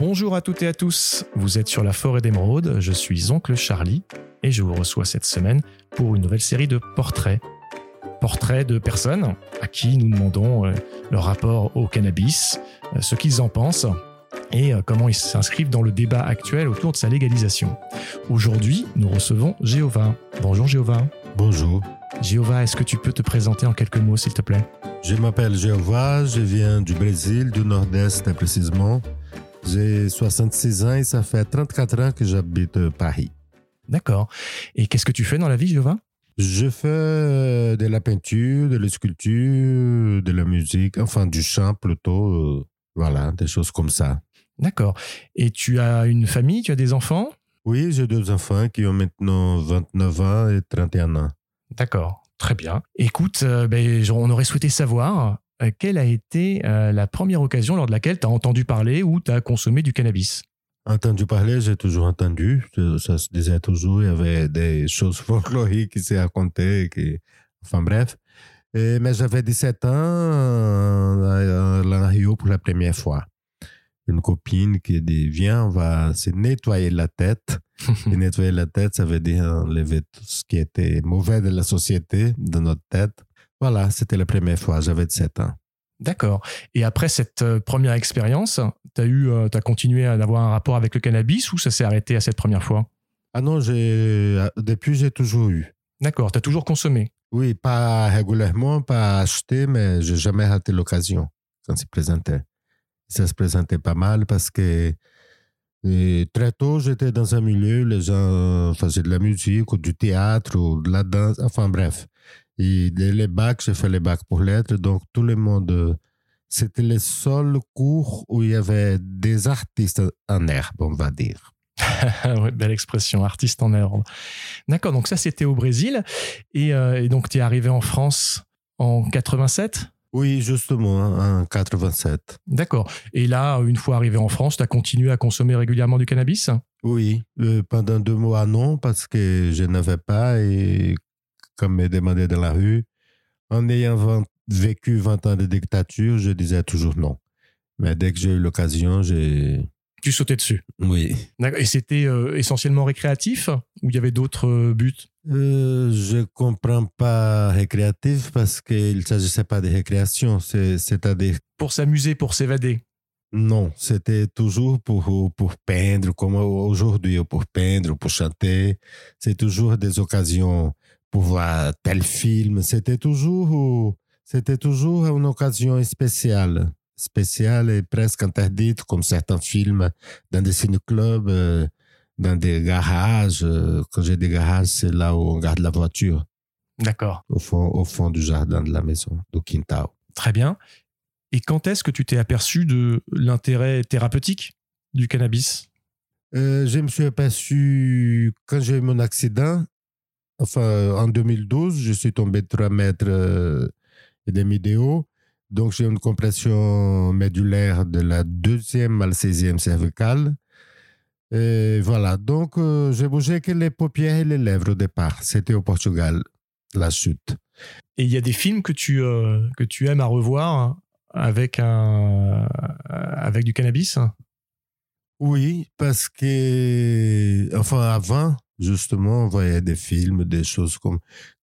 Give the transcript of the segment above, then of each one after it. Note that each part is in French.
Bonjour à toutes et à tous, vous êtes sur la forêt d'émeraude, je suis Oncle Charlie et je vous reçois cette semaine pour une nouvelle série de portraits. Portraits de personnes à qui nous demandons euh, leur rapport au cannabis, euh, ce qu'ils en pensent et euh, comment ils s'inscrivent dans le débat actuel autour de sa légalisation. Aujourd'hui, nous recevons Jéhovah. Bonjour Jéhovah. Bonjour, Jéhovah, est-ce que tu peux te présenter en quelques mots s'il te plaît? Je m'appelle Jehovah, je viens du Brésil, du Nord-Est précisément. J'ai 66 ans et ça fait 34 ans que j'habite euh, Paris. D'accord. Et qu'est-ce que tu fais dans la vie Jéhovah Je fais euh, de la peinture, de la sculpture, de la musique, enfin du chant plutôt, euh, voilà, des choses comme ça. D'accord. Et tu as une famille, tu as des enfants? Oui, j'ai deux enfants qui ont maintenant 29 ans et 31 ans. D'accord. Très bien. Écoute, euh, ben, on aurait souhaité savoir euh, quelle a été euh, la première occasion lors de laquelle tu as entendu parler ou tu as consommé du cannabis? Entendu parler, j'ai toujours entendu. Ça se disait toujours, il y avait des choses folkloriques qui se racontaient. Qui... Enfin bref. Et, mais j'avais 17 ans euh, à Rio pour la première fois. Une copine qui dit Viens, on va se nettoyer la tête. Et nettoyer la tête, ça veut dire enlever tout ce qui était mauvais de la société, de notre tête. Voilà, c'était la première fois, j'avais 17 ans. D'accord. Et après cette euh, première expérience, tu as, eu, euh, as continué à avoir un rapport avec le cannabis ou ça s'est arrêté à cette première fois? Ah non, j'ai, depuis, j'ai toujours eu. D'accord, tu as toujours consommé? Oui, pas régulièrement, pas acheté, mais j'ai jamais raté l'occasion quand il se présentait. Ça se présentait pas mal parce que et très tôt, j'étais dans un milieu où les gens faisaient de la musique ou du théâtre ou de la danse, enfin bref. Et les bacs, j'ai fait les bacs pour lettres, donc tout le monde, c'était le seul cours où il y avait des artistes en herbe, on va dire. ouais, belle expression, artiste en herbe. D'accord, donc ça c'était au Brésil. Et, euh, et donc tu es arrivé en France en 87 Oui, justement, en 87. D'accord. Et là, une fois arrivé en France, tu as continué à consommer régulièrement du cannabis? Oui, euh, pendant deux mois, non, parce que je n'avais pas et comme me demandait dans la rue, en ayant vingt- vécu 20 ans de dictature, je disais toujours non. Mais dès que j'ai eu l'occasion, j'ai... Tu sautais dessus. Oui. Et c'était euh, essentiellement récréatif ou il y avait d'autres euh, buts? Euh, je comprends pas récréatif parce qu'il ne s'agissait pas de récréation, c'est- c'est-à-dire Pour s'amuser, pour s'évader? non, c'était toujours pour, pour peindre, comme aujourd'hui, ou pour peindre, ou pour chanter. C'est toujours des occasions pour voir tel film. C'était toujours, c'était toujours une occasion spéciale, spéciale et presque interdite, comme certains films dans des ciné-clubs, euh, dans des garages. Quand j'ai des garages, c'est là où on garde la voiture, D'accord. au fond, au fond du jardin de la maison, du quintal. Très bien. Et quand est-ce que tu t'es aperçu de l'intérêt thérapeutique du cannabis? Euh, je me suis aperçu quand j'ai eu mon accident, enfin en 2012, je suis tombé de 3 mètres euh, et demi de haut. Donc j'ai une compression médulaire de la deuxième à la sixième cervicale. Et voilà, donc euh, j'ai bougé que les paupières et les lèvres au départ. C'était au Portugal, la chute. Et il y a des films que tu, euh, que tu aimes à revoir avec, un, avec du cannabis? Oui, parce que, enfin, avant, justement, on voyait des films, des choses comme.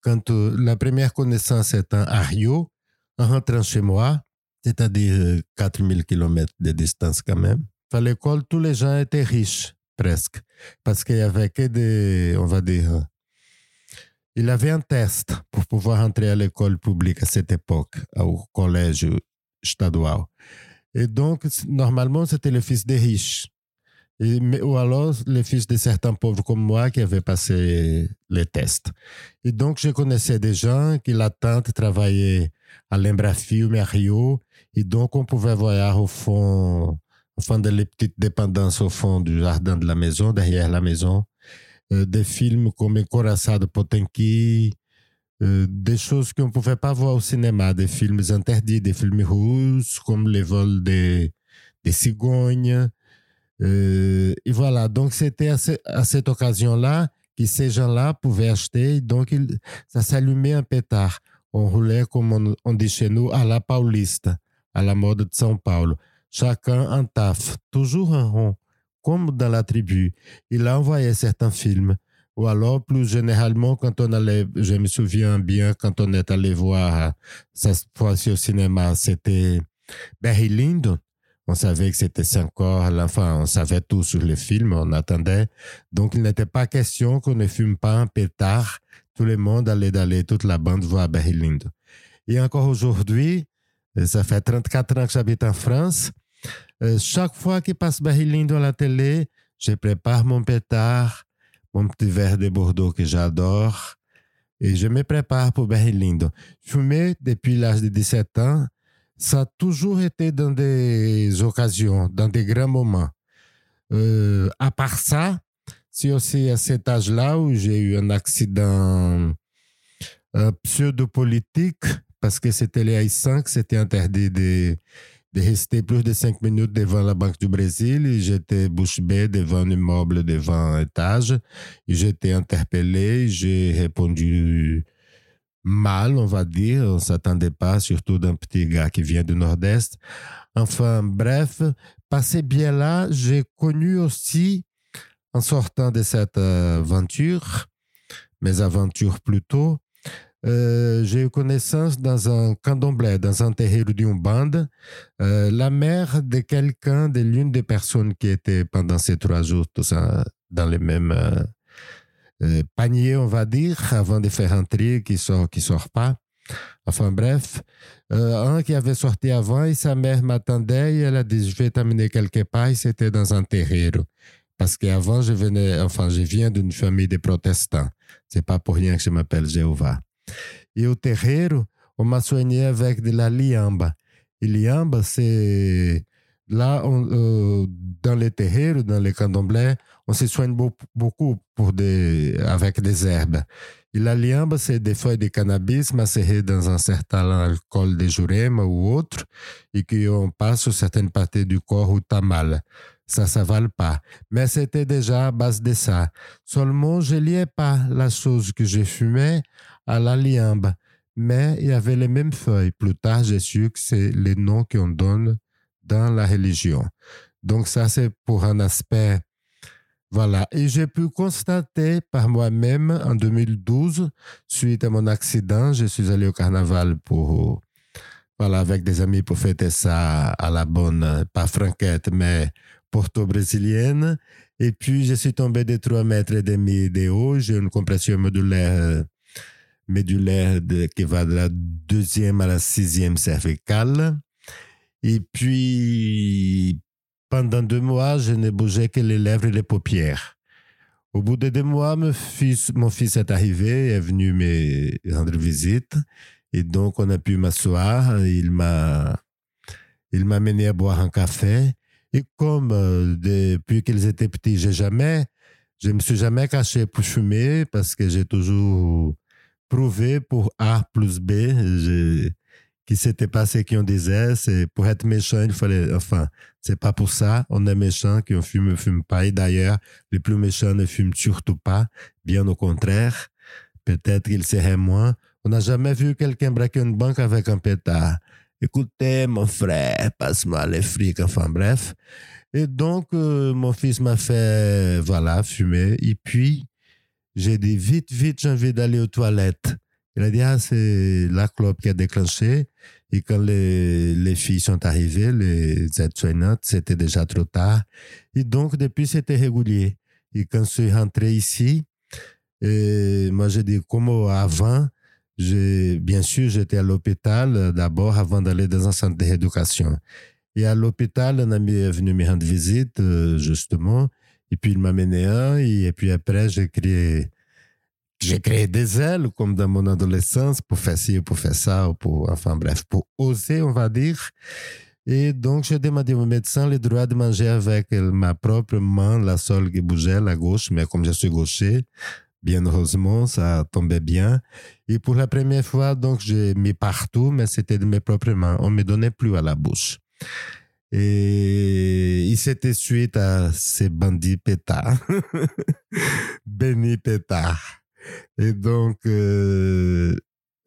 Quand euh, la première connaissance étant à Rio, en rentrant chez moi, c'est-à-dire euh, 4000 km de distance quand même, à l'école, tous les gens étaient riches, presque. Parce qu'il y avait que des, on va dire, euh, il avait un test pour pouvoir entrer à l'école publique à cette époque, au collège estadual. Et donc, normalement, c'était le fils des riches. Et- mais- ou alors les fils de certains pauvres comme moi qui avaient passé les tests. Et donc, je connaissais des gens qui, la tante, travaillait à l'Embrafilme à Rio. Et donc, on pouvait voir au fond, au fond de les petites dépendances au fond du jardin de la maison, derrière la maison, euh, des films comme Encoraçado Potemkin, euh, des choses qu'on ne pouvait pas voir au cinéma, des films interdits, des films russes, comme Les vols des, des cigognes. Euh, et voilà, donc c'était à, ce- à cette occasion-là que ces gens-là pouvaient acheter, donc ça s'allumait un pétard. On roulait, comme on, on dit chez nous, à la paulista, à la mode de São Paulo. chacun en taf, toujours en rond, comme dans la tribu. Il a envoyé certains films. Ou alors, plus généralement, quand on allait, je me souviens bien, quand on est allé voir cette fois-ci au cinéma, c'était Barry Lyndon. On savait que c'était encore, enfin, on savait tout sur le film, on attendait. Donc, il n'était pas question qu'on ne fume pas un pétard. Tout le monde allait d'aller, toute la bande voir Lyndon. Et encore aujourd'hui, ça fait 34 ans que j'habite en France. Euh, chaque fois qu'il passe Lyndon à la télé, je prépare mon pétard, mon petit verre de Bordeaux que j'adore. Et je me prépare pour Barry Lyndon. Fumer depuis l'âge de 17 ans, ça a toujours été dans des occasions, dans des grands moments. Euh, à part ça, c'est aussi à cet âge-là où j'ai eu un accident pseudo-politique parce que c'était les AI-5, c'était interdit de, rester plus de cinq minutes devant la Banque du Brésil j'étais bouche bée devant un immeuble devant un étage j'étais interpellé, j'ai répondu mal, on va dire. On ne s'attendait pas, surtout d'un petit gars qui vient du Nord-Est. Enfin, bref, passé bien là, j'ai connu aussi, en sortant de cette euh, aventure, mes aventures plutôt, euh, j'ai eu connaissance dans un candomblé, dans un terreiro d'une bande, euh, la mère de quelqu'un, de l'une des personnes qui étaient pendant ces trois jours, tout ça, dans les mêmes euh, panier, on va dire, avant de faire un tri qui sort, qui sort pas. Enfin bref, euh, un qui avait sorti avant et sa mère m'attendait et elle a dit je vais t'amener quelque part et c'était dans un terreiro. Parce qu'avant je venais, enfin je viens d'une famille de protestants. C'est pas pour rien que je m'appelle Jéhovah. Et au terreiro, on m'a soigné avec de la liamba. Et liamba, c'est là, on, euh, dans les terreiros, dans les candomblés, on se soigne beaucoup pour des, avec des herbes. Et la liamba, c'est des feuilles de cannabis macérées dans un certain alcool de jurema ou autre, et qu'on passe sur certaines parties du corps où t'as mal. Ça, ça va pas. Mais c'était déjà à base de ça. Seulement, je liais pas la chose que j'ai fumée à la liamba. Mais il y avait les mêmes feuilles. Plus tard, j'ai su que c'est les noms qu'on donne dans la religion. Donc ça, c'est pour un aspect. Voilà. Et j'ai pu constater par moi-même en 2012, suite à mon accident, je suis allé au carnaval pour, voilà, avec des amis pour fêter ça à la bonne, pas franquette, mais porto-brésilienne. Et puis, je suis tombé de 3 mètres et demi de haut. J'ai une compression médulaire, médulaire de, qui va de la deuxième à la sixième cervicale. Et puis, pendant deux mois, je ne bougeais que les lèvres et les paupières. Au bout de deux mois, mon fils, est arrivé, est venu me rendre visite. Et donc, on a pu m'asseoir. Il m'a, il m'a mené à boire un café. Et comme euh, depuis qu'ils étaient petits, j'ai jamais, je me suis jamais caché pour fumer parce que j'ai toujours prouvé pour A plus B qui c'était pas ce qu'on disait. C'est pour être méchant, il fallait, enfin, c'est pas pour ça. On est méchant qu'on fume, ne fume pas. Et d'ailleurs, les plus méchants ne fument surtout pas. Bien au contraire. Peut-être qu'ils seraient moins. On n'a jamais vu quelqu'un braquer une banque avec un pétard. Écoutez, mon frère, passe-moi les frics. Enfin, bref. Et donc, euh, mon fils m'a fait, voilà, fumer. Et puis, j'ai dit, vite, vite, j'ai envie d'aller aux toilettes. Il a dit, ah, c'est la clope qui a déclenché. Et quand les, les filles sont arrivées, les aides-soignantes, c'était déjà trop tard. Et donc, depuis, c'était régulier. Et quand je suis rentré ici, moi, j'ai dit, comme avant, bien sûr, j'étais à l'hôpital d'abord avant d'aller dans un centre de rééducation. Et à l'hôpital, un ami est venu me rendre visite, euh, justement. Et puis, il m'a mené un. Et puis après, j'ai créé j'ai créé des ailes comme dans mon adolescence pour faire ci, pour faire ça, ou pour, enfin bref, pour oser, on va dire. Et donc, j'ai demandé au médecin le droit de manger avec ma propre main, la seule qui bougeait, la gauche, mais comme je suis gaucher, bien heureusement, ça tombait bien. Et pour la première fois, donc, j'ai mis partout, mais c'était de mes propres mains. On ne me donnait plus à la bouche. Et, c'était suite à ces bandits pétards. Béni pétard. Et donc, euh,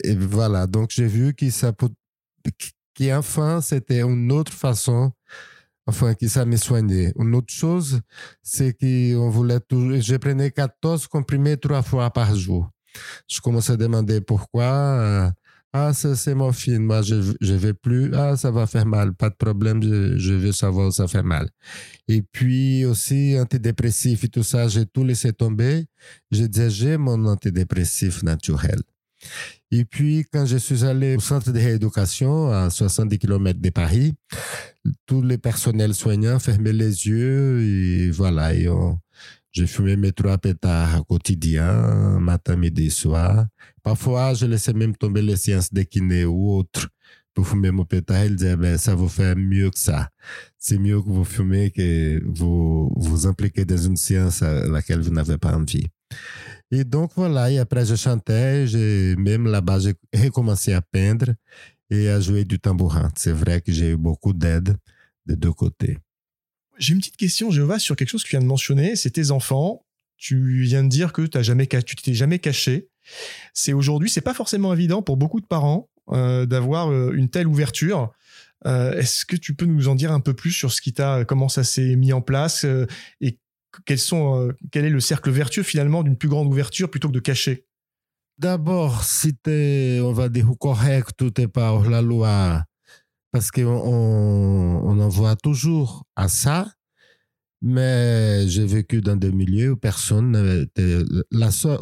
et voilà. Donc, j'ai vu que ça, qui enfin, c'était une autre façon enfin, qui ça me soignait. Une autre chose, c'est qu'on voulait toujours, je prenais 14 comprimés trois fois par jour. Je commençais à demander pourquoi. Ah, c'est morphine, moi je ne vais plus. Ah, ça va faire mal, pas de problème, je, je veux savoir ça fait mal. Et puis aussi, antidépressif et tout ça, j'ai tout laissé tomber. Je disais, j'ai mon antidépressif naturel. Et puis, quand je suis allé au centre de rééducation à 70 km de Paris, tous les personnels soignants fermaient les yeux et voilà, et j'ai fumé mes trois pétards quotidien, matin, midi, soir. Parfois, je laissais même tomber les séances de kiné ou autres pour fumer mon pétard. Il disait, ben, ça vous fait mieux que ça. C'est mieux que vous fumez que vous vous impliquez dans une séance à laquelle vous n'avez pas envie. Et donc voilà, et après je chantais, même là-bas j'ai recommencé à peindre et à jouer du tambourin. C'est vrai que j'ai eu beaucoup d'aide des deux côtés. J'ai une petite question, Jéhovah, sur quelque chose que tu viens de mentionner, c'est tes enfants. Tu viens de dire que tu jamais, tu t'es jamais caché. C'est aujourd'hui, c'est pas forcément évident pour beaucoup de parents euh, d'avoir euh, une telle ouverture. Euh, est-ce que tu peux nous en dire un peu plus sur ce qui t'a, comment ça s'est mis en place et quels sont, quel est le cercle vertueux finalement d'une plus grande ouverture plutôt que de cacher? D'abord, si tu on va dire, correct, tout est par la loi parce qu'on on en voit toujours à ça, mais j'ai vécu dans des milieux où personne n'était.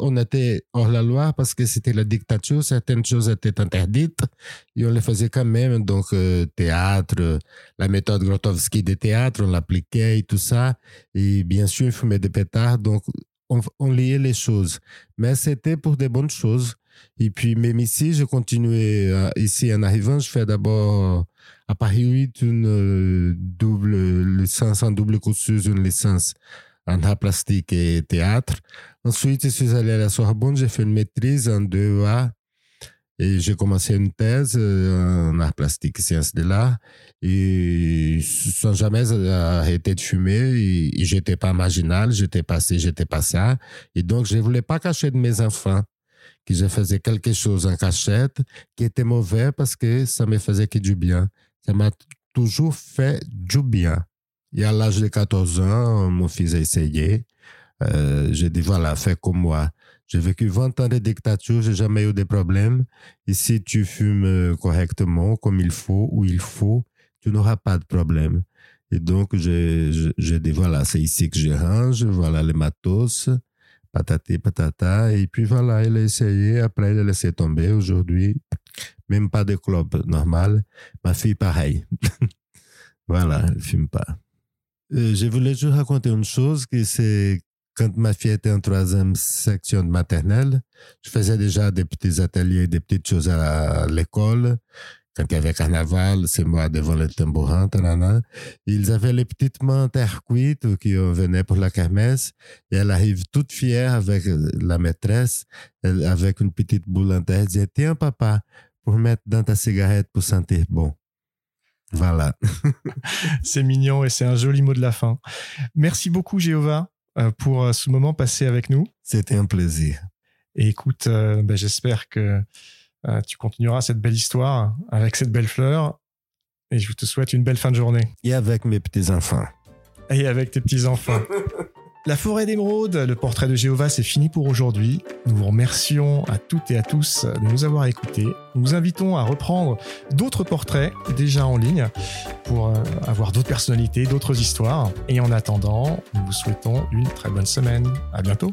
On était hors la loi parce que c'était la dictature, certaines choses étaient interdites et on les faisait quand même. Donc, euh, théâtre, la méthode Grotowski de théâtre, on l'appliquait et tout ça. Et bien sûr, fumer des pétards. Donc, on, on liait les choses. Mais c'était pour des bonnes choses. Et puis, même ici, je continuais, euh, ici en arrivant, je fais d'abord à Paris 8 une euh, double licence en double cursus, une licence en art plastique et théâtre. Ensuite, je suis allé à la Sorbonne, j'ai fait une maîtrise en 2A et j'ai commencé une thèse euh, en art plastique et sciences de l'art et sans jamais arrêter de fumer et, j'étais pas marginal, j'étais passé, j'étais pas ça. Et donc, je voulais pas cacher de mes enfants que je faisais quelque chose en cachette qui était mauvais parce que ça me faisait que du bien ça m'a toujours fait du bien. Et à l'âge de 14 ans, mon fils a essayé. Euh, j'ai dit, voilà, fais comme moi. J'ai vécu 20 ans de dictature, j'ai jamais eu de problèmes. Et si tu fumes correctement, comme il faut, où il faut, tu n'auras pas de problème. Et donc, j'ai dit, voilà, c'est ici que je range, voilà les matos, patati patata. Et puis voilà, il a essayé, après il a laissé tomber. Aujourd'hui, même pas de club normal. Ma fille, pareil. voilà, elle fume pas. Euh, je voulais juste raconter une chose, que c'est quand ma fille était en troisième section de maternelle, je faisais déjà des petits ateliers, des petites choses à l'école. Quand il y avait carnaval, c'est moi devant le tambourin, Ils avaient les petites mains terre cuites qui venaient pour la kermesse. Et elle arrive toute fière avec la maîtresse, avec une petite boule en terre. Elle disait, tiens, papa, pour mettre dans ta cigarette pour sentir bon. Voilà. c'est mignon et c'est un joli mot de la fin. Merci beaucoup, Jéhovah, euh, pour euh, ce moment passé avec nous. C'était un plaisir. Et écoute, euh, ben, j'espère que tu continueras cette belle histoire avec cette belle fleur. Et je te souhaite une belle fin de journée. Et avec mes petits-enfants. Et avec tes petits-enfants. La forêt d'émeraude, le portrait de Jéhovah, c'est fini pour aujourd'hui. Nous vous remercions à toutes et à tous de nous avoir écoutés. Nous vous invitons à reprendre d'autres portraits déjà en ligne pour euh, avoir d'autres personnalités, d'autres histoires. Et en attendant, nous vous souhaitons une très bonne semaine. À bientôt.